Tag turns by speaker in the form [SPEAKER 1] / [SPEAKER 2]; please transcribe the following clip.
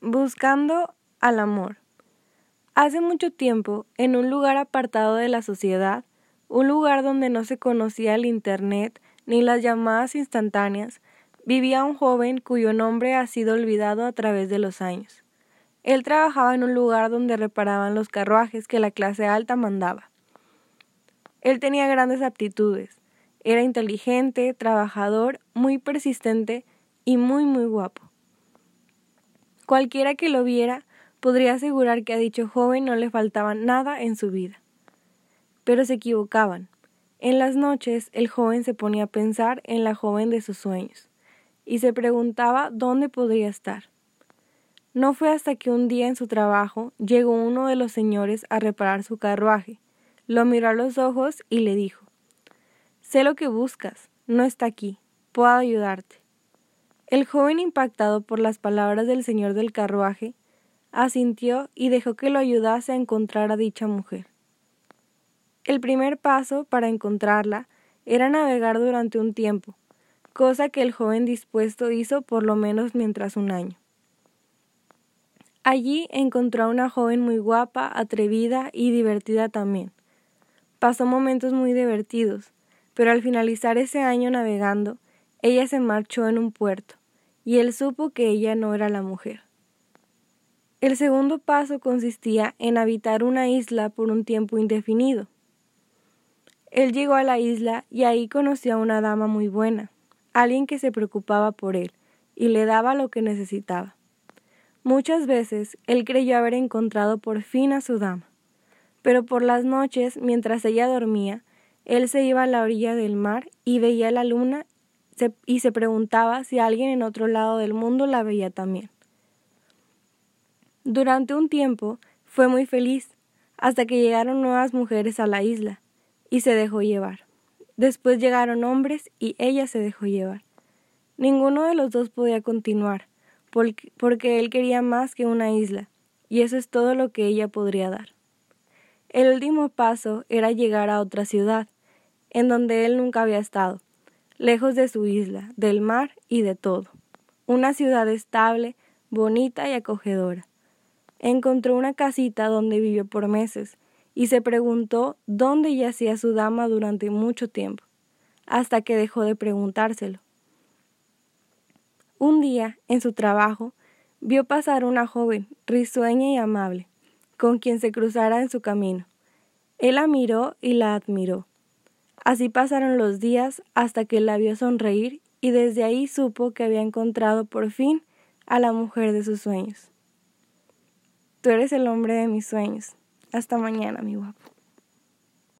[SPEAKER 1] Buscando al amor. Hace mucho tiempo, en un lugar apartado de la sociedad, un lugar donde no se conocía el Internet ni las llamadas instantáneas, vivía un joven cuyo nombre ha sido olvidado a través de los años. Él trabajaba en un lugar donde reparaban los carruajes que la clase alta mandaba. Él tenía grandes aptitudes, era inteligente, trabajador, muy persistente y muy muy guapo. Cualquiera que lo viera podría asegurar que a dicho joven no le faltaba nada en su vida. Pero se equivocaban. En las noches el joven se ponía a pensar en la joven de sus sueños y se preguntaba dónde podría estar. No fue hasta que un día en su trabajo llegó uno de los señores a reparar su carruaje, lo miró a los ojos y le dijo Sé lo que buscas, no está aquí, puedo ayudarte. El joven, impactado por las palabras del señor del carruaje, asintió y dejó que lo ayudase a encontrar a dicha mujer. El primer paso para encontrarla era navegar durante un tiempo, cosa que el joven dispuesto hizo por lo menos mientras un año. Allí encontró a una joven muy guapa, atrevida y divertida también. Pasó momentos muy divertidos, pero al finalizar ese año navegando, ella se marchó en un puerto y él supo que ella no era la mujer. El segundo paso consistía en habitar una isla por un tiempo indefinido. Él llegó a la isla y ahí conoció a una dama muy buena, alguien que se preocupaba por él y le daba lo que necesitaba. Muchas veces él creyó haber encontrado por fin a su dama, pero por las noches, mientras ella dormía, él se iba a la orilla del mar y veía la luna y se preguntaba si alguien en otro lado del mundo la veía también. Durante un tiempo fue muy feliz, hasta que llegaron nuevas mujeres a la isla, y se dejó llevar. Después llegaron hombres y ella se dejó llevar. Ninguno de los dos podía continuar, porque él quería más que una isla, y eso es todo lo que ella podría dar. El último paso era llegar a otra ciudad, en donde él nunca había estado, lejos de su isla, del mar y de todo. Una ciudad estable, bonita y acogedora. Encontró una casita donde vivió por meses y se preguntó dónde yacía su dama durante mucho tiempo, hasta que dejó de preguntárselo. Un día, en su trabajo, vio pasar una joven, risueña y amable, con quien se cruzara en su camino. Él la miró y la admiró. Así pasaron los días hasta que la vio sonreír y desde ahí supo que había encontrado por fin a la mujer de sus sueños. Tú eres el hombre de mis sueños. Hasta mañana, mi guapo.